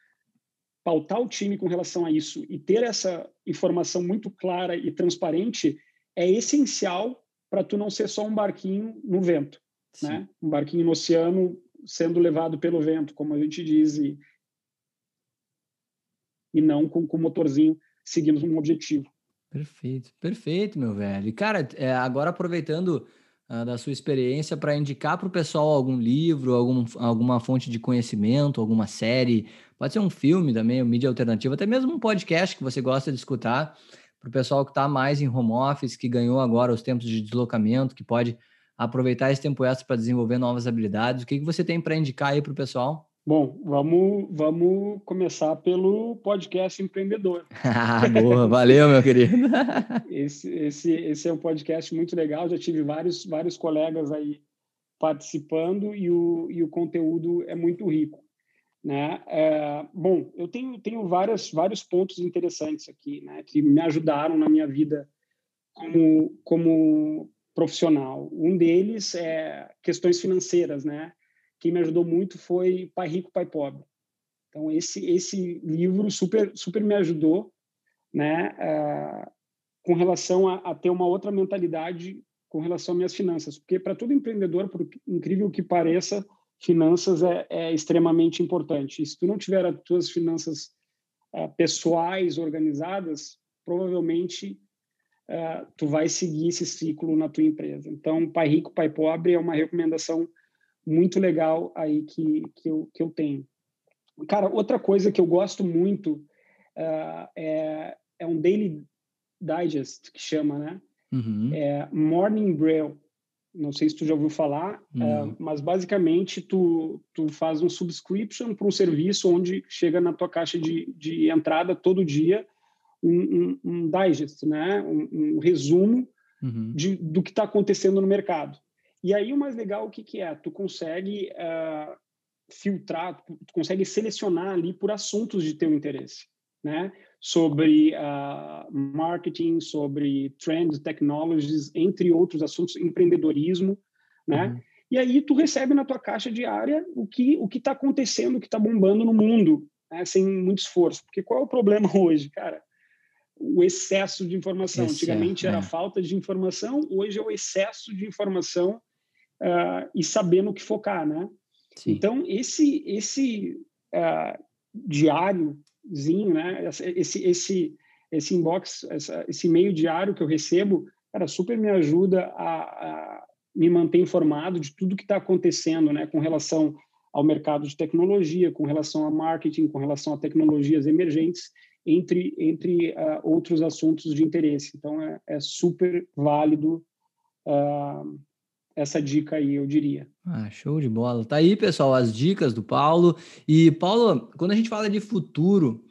pautar o time com relação a isso e ter essa informação muito clara e transparente é essencial para tu não ser só um barquinho no vento, Sim. né? Um barquinho no oceano sendo levado pelo vento, como a gente diz, e, e não com o motorzinho seguindo um objetivo. Perfeito, perfeito, meu velho. E, cara, é, agora aproveitando uh, da sua experiência para indicar para o pessoal algum livro, algum, alguma fonte de conhecimento, alguma série, pode ser um filme também, um mídia alternativa, até mesmo um podcast que você gosta de escutar, para o pessoal que está mais em home office, que ganhou agora os tempos de deslocamento, que pode aproveitar esse tempo extra para desenvolver novas habilidades. O que, que você tem para indicar aí para o pessoal? Bom, vamos, vamos começar pelo podcast Empreendedor. Boa, valeu, meu querido. esse, esse, esse é um podcast muito legal, já tive vários, vários colegas aí participando e o, e o conteúdo é muito rico. Né? É, bom, eu tenho, tenho várias, vários pontos interessantes aqui né, que me ajudaram na minha vida como, como profissional. Um deles é questões financeiras, né? Quem me ajudou muito foi Pai Rico, Pai Pobre. Então esse esse livro super super me ajudou, né, uh, com relação a, a, ter uma outra mentalidade com relação às minhas finanças, porque para todo empreendedor, por incrível que pareça, finanças é, é extremamente importante. E se tu não tiver as tuas finanças uh, pessoais organizadas, provavelmente uh, tu vai seguir esse ciclo na tua empresa. Então, Pai Rico, Pai Pobre é uma recomendação muito legal aí que, que, eu, que eu tenho. Cara, outra coisa que eu gosto muito uh, é, é um Daily Digest, que chama, né? Uhum. É Morning Braille. Não sei se tu já ouviu falar, uh, mas basicamente tu, tu faz um subscription para um serviço onde chega na tua caixa de, de entrada todo dia um, um, um digest, né? um, um resumo uhum. de, do que está acontecendo no mercado. E aí o mais legal o que, que é? Tu consegue uh, filtrar, tu, consegue selecionar ali por assuntos de teu interesse, né? Sobre uh, marketing, sobre trends, technologies, entre outros assuntos, empreendedorismo, né? Uhum. E aí tu recebe na tua caixa diária o que o que está acontecendo, o que está bombando no mundo, né? sem muito esforço. Porque qual é o problema hoje, cara? o excesso de informação. Antigamente era é. falta de informação, hoje é o excesso de informação uh, e saber no que focar, né? Sim. Então, esse, esse uh, diáriozinho, né? Esse, esse, esse inbox, essa, esse e-mail diário que eu recebo, cara, super me ajuda a, a me manter informado de tudo que está acontecendo, né? Com relação ao mercado de tecnologia, com relação a marketing, com relação a tecnologias emergentes, entre, entre uh, outros assuntos de interesse. Então, é, é super válido uh, essa dica aí, eu diria. Ah, show de bola. Tá aí, pessoal, as dicas do Paulo. E, Paulo, quando a gente fala de futuro,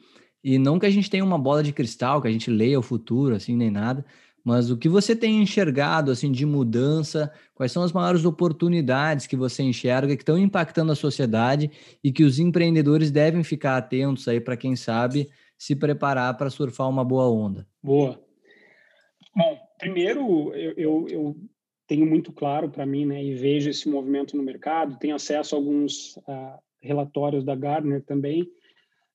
e não que a gente tenha uma bola de cristal, que a gente leia o futuro, assim, nem nada, mas o que você tem enxergado, assim, de mudança, quais são as maiores oportunidades que você enxerga que estão impactando a sociedade e que os empreendedores devem ficar atentos aí para quem sabe se preparar para surfar uma boa onda? Boa. Bom, primeiro, eu, eu, eu tenho muito claro para mim, né, e vejo esse movimento no mercado, tenho acesso a alguns uh, relatórios da Gartner também.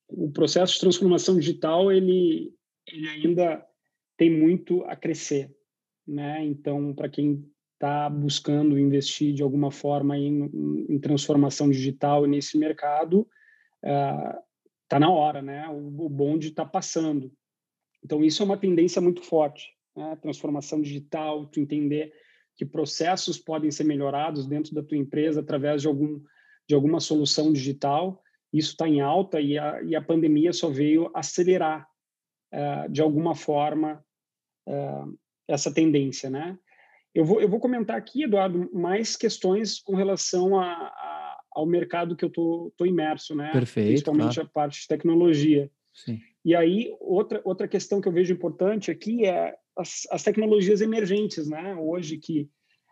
O processo de transformação digital, ele, ele ainda tem muito a crescer, né? Então, para quem está buscando investir de alguma forma em, em transformação digital nesse mercado, uh, tá na hora, né? O, o bonde está passando. Então, isso é uma tendência muito forte, né? Transformação digital, tu entender que processos podem ser melhorados dentro da tua empresa através de algum de alguma solução digital. Isso está em alta e a, e a pandemia só veio acelerar uh, de alguma forma uh, essa tendência, né? Eu vou, eu vou comentar aqui, Eduardo, mais questões com relação a, a, ao mercado que eu tô, tô imerso, né? Perfeito. Principalmente claro. a parte de tecnologia. Sim. E aí, outra, outra questão que eu vejo importante aqui é as, as tecnologias emergentes, né? Hoje que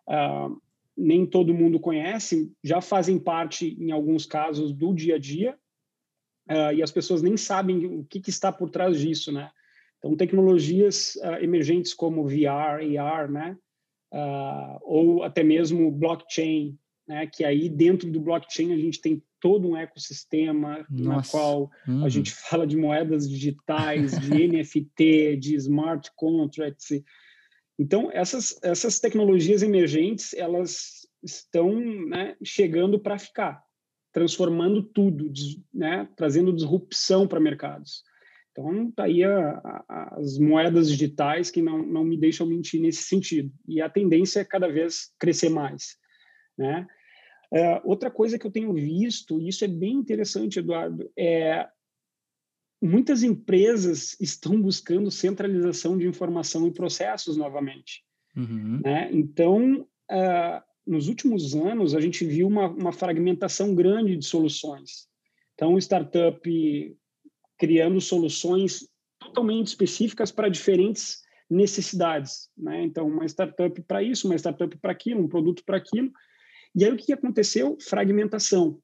uh, nem todo mundo conhece, já fazem parte, em alguns casos, do dia a dia, uh, e as pessoas nem sabem o que, que, está por trás disso, né? Então, tecnologias uh, emergentes como VR, AR, né? ou até mesmo blockchain, né? Que aí dentro do blockchain a gente tem todo um ecossistema Nossa. na qual uhum. a gente fala de moedas digitais, de NFT, de smart contracts. Então, essas, essas tecnologias emergentes, elas estão né, chegando para ficar, transformando tudo, né, trazendo disrupção para mercados. Então, tá aí a, a, as moedas digitais que não, não me deixam mentir nesse sentido. E a tendência é cada vez crescer mais. Né? É, outra coisa que eu tenho visto, e isso é bem interessante, Eduardo, é muitas empresas estão buscando centralização de informação e processos novamente. Uhum. Né? Então, uh, nos últimos anos, a gente viu uma, uma fragmentação grande de soluções. Então, startup criando soluções totalmente específicas para diferentes necessidades. Né? Então, uma startup para isso, uma startup para aquilo, um produto para aquilo. E aí o que aconteceu? Fragmentação,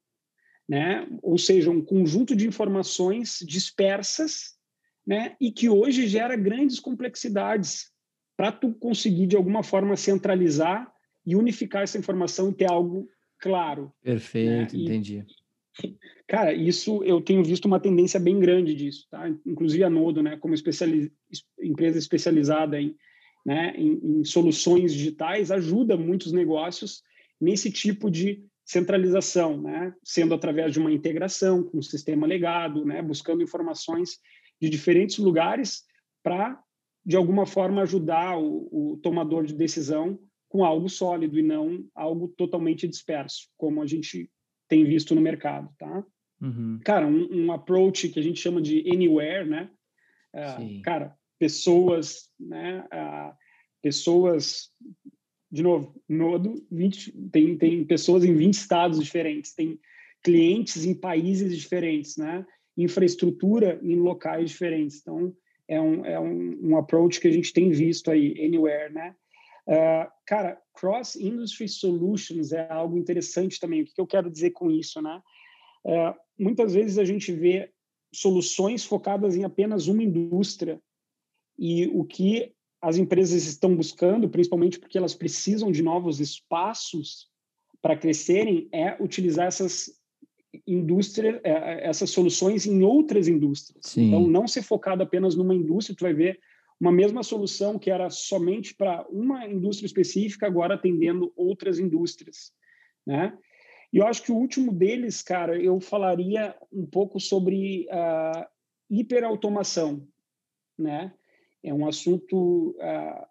né? Ou seja, um conjunto de informações dispersas, né? E que hoje gera grandes complexidades para tu conseguir de alguma forma centralizar e unificar essa informação e ter algo claro. Perfeito, né? e, entendi. Cara, isso eu tenho visto uma tendência bem grande disso, tá? Inclusive a Nodo, né, como especializ... empresa especializada em, né, em, em soluções digitais, ajuda muitos negócios nesse tipo de centralização, né? sendo através de uma integração com o sistema legado, né? buscando informações de diferentes lugares para, de alguma forma, ajudar o, o, tomador de decisão com algo sólido e não algo totalmente disperso, como a gente tem visto no mercado. Tá? Uhum. Cara, um, um, approach que a gente chama de anywhere, né? Uh, cara, pessoas, né? Uh, pessoas de novo, Nodo 20, tem, tem pessoas em 20 estados diferentes, tem clientes em países diferentes, né? infraestrutura em locais diferentes. Então, é um, é um, um approach que a gente tem visto aí, anywhere, né? Uh, cara, cross-industry solutions é algo interessante também. O que eu quero dizer com isso, né? Uh, muitas vezes a gente vê soluções focadas em apenas uma indústria e o que as empresas estão buscando, principalmente porque elas precisam de novos espaços para crescerem, é utilizar essas indústrias, é, é, essas soluções em outras indústrias. Sim. Então, não ser focado apenas numa indústria, tu vai ver uma mesma solução que era somente para uma indústria específica, agora atendendo outras indústrias, né? E eu acho que o último deles, cara, eu falaria um pouco sobre a hiperautomação, né? É um assunto uh,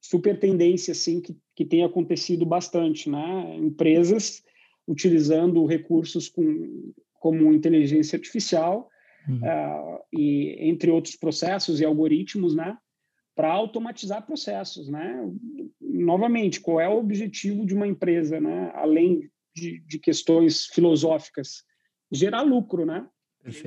super tendência, assim, que, que tem acontecido bastante, né? Empresas utilizando recursos com, como inteligência artificial uhum. uh, e entre outros processos e algoritmos, né? Para automatizar processos, né? Novamente, qual é o objetivo de uma empresa, né? Além de, de questões filosóficas, gerar lucro, né?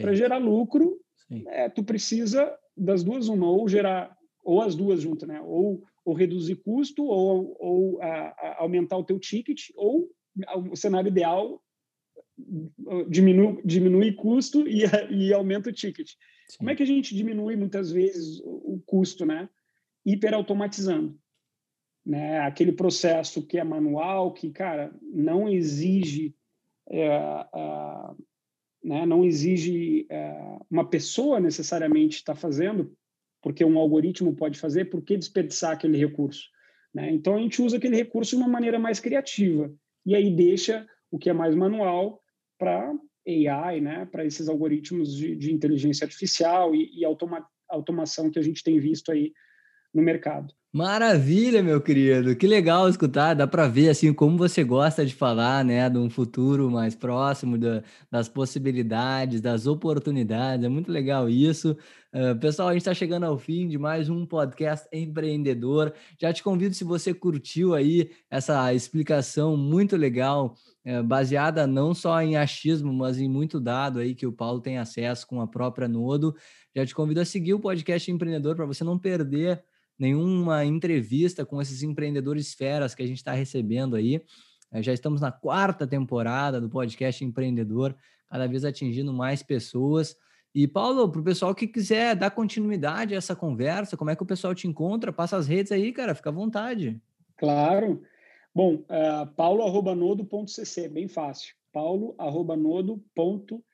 Para gerar lucro, é, tu precisa das duas uma, ou gerar, ou as duas juntas, né? Ou, ou reduzir custo, ou, ou a, a aumentar o teu ticket, ou o cenário ideal diminui, diminui custo e, e aumenta o ticket. Sim. Como é que a gente diminui muitas vezes o, o custo, né? Hiperautomatizando né? Aquele processo que é manual, que, cara, não exige, é, né? não exige é, uma pessoa necessariamente estar tá fazendo, porque um algoritmo pode fazer, por que desperdiçar aquele recurso? Né? Então, a gente usa aquele recurso de uma maneira mais criativa, e aí deixa o que é mais manual para AI, né? para esses algoritmos de, de inteligência artificial e, e automa automação que a gente tem visto aí no mercado. Maravilha, meu querido. Que legal escutar. Dá para ver assim como você gosta de falar, né, de um futuro mais próximo, da, das possibilidades, das oportunidades. É muito legal isso. Uh, pessoal, a gente está chegando ao fim de mais um podcast empreendedor. Já te convido se você curtiu aí essa explicação muito legal, uh, baseada não só em achismo, mas em muito dado aí que o Paulo tem acesso com a própria Nodo. Já te convido a seguir o podcast empreendedor para você não perder nenhuma entrevista com esses empreendedores feras que a gente está recebendo aí. Eh, já estamos na quarta temporada do podcast Empreendedor, cada vez atingindo mais pessoas. E, Paulo, para o pessoal que quiser dar continuidade a essa conversa, como é que o pessoal te encontra? Passa as redes aí, cara, fica à vontade. Claro. Bom, uh, paulo.nodo.cc, bem fácil. paulo.nodo.cc.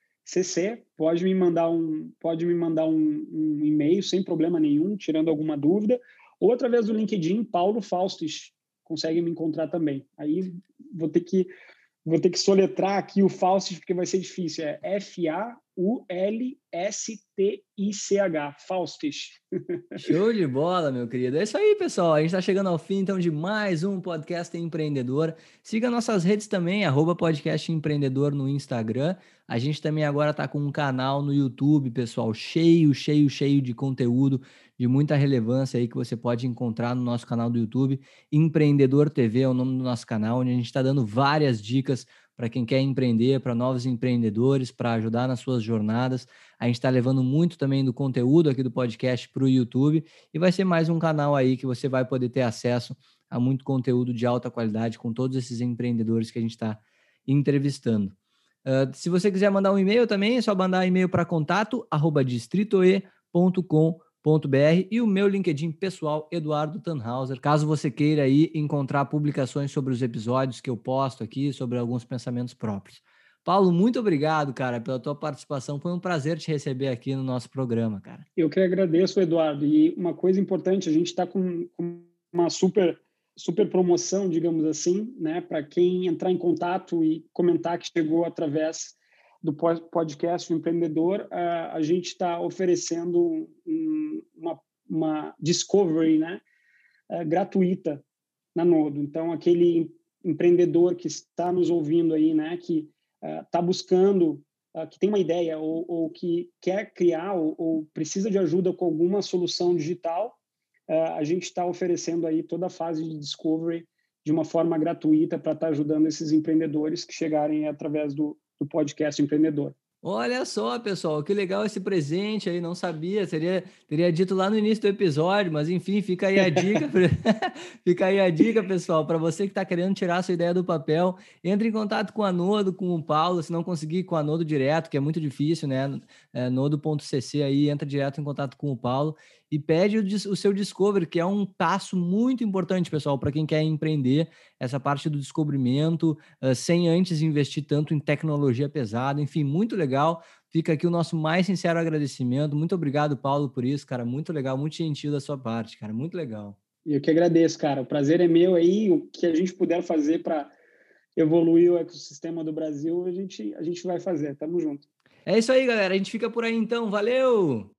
Pode me mandar um, pode me mandar um, um e-mail sem problema nenhum, tirando alguma dúvida ou através do LinkedIn, Paulo Faustos, consegue me encontrar também. Aí vou ter que vou ter que soletrar aqui o Faustos porque vai ser difícil. É F A U L S T I C H, Faustos. Show de bola, meu querido. É isso aí, pessoal. A gente está chegando ao fim então de mais um podcast empreendedor. Siga nossas redes também, arroba podcast empreendedor no Instagram. A gente também agora está com um canal no YouTube, pessoal, cheio, cheio, cheio de conteúdo de muita relevância aí que você pode encontrar no nosso canal do YouTube. Empreendedor TV é o nome do nosso canal, onde a gente está dando várias dicas para quem quer empreender, para novos empreendedores, para ajudar nas suas jornadas. A gente está levando muito também do conteúdo aqui do podcast para o YouTube e vai ser mais um canal aí que você vai poder ter acesso a muito conteúdo de alta qualidade com todos esses empreendedores que a gente está entrevistando. Uh, se você quiser mandar um e-mail também, é só mandar e-mail para contato arroba distritoe.com.br e o meu LinkedIn pessoal, Eduardo Tannhauser. Caso você queira aí encontrar publicações sobre os episódios que eu posto aqui, sobre alguns pensamentos próprios. Paulo, muito obrigado, cara, pela tua participação. Foi um prazer te receber aqui no nosso programa, cara. Eu que agradeço, Eduardo. E uma coisa importante, a gente está com uma super super promoção, digamos assim, né, para quem entrar em contato e comentar que chegou através do podcast o Empreendedor, a, gente está oferecendo uma, uma discovery né, é, gratuita na Nodo. Então, aquele empreendedor que está nos ouvindo aí, né, que está é, buscando, é, que tem uma ideia ou, ou que quer criar ou, ou, precisa de ajuda com alguma solução digital, a gente está oferecendo aí toda a fase de discovery de uma forma gratuita para estar tá ajudando esses empreendedores que chegarem através do, do podcast empreendedor. Olha só, pessoal, que legal esse presente aí, não sabia, seria, teria dito lá no início do episódio, mas enfim, fica aí a dica, fica aí a dica, pessoal, para você que está querendo tirar a sua ideia do papel, entre em contato com a Nodo, com o Paulo, se não conseguir com a Nodo direto, que é muito difícil, né, é, nodo.cc aí, entra direto em contato com o Paulo, e pede o, o seu discovery, que é um passo muito importante, pessoal, para quem quer empreender, essa parte do descobrimento, uh, sem antes investir tanto em tecnologia pesada, enfim, muito legal. Fica aqui o nosso mais sincero agradecimento. Muito obrigado, Paulo, por isso, cara. Muito legal, muito gentil da sua parte, cara. Muito legal. Eu que agradeço, cara. O prazer é meu aí. O que a gente puder fazer para evoluir o ecossistema do Brasil, a gente, a gente vai fazer. Tamo junto. É isso aí, galera. A gente fica por aí então. Valeu!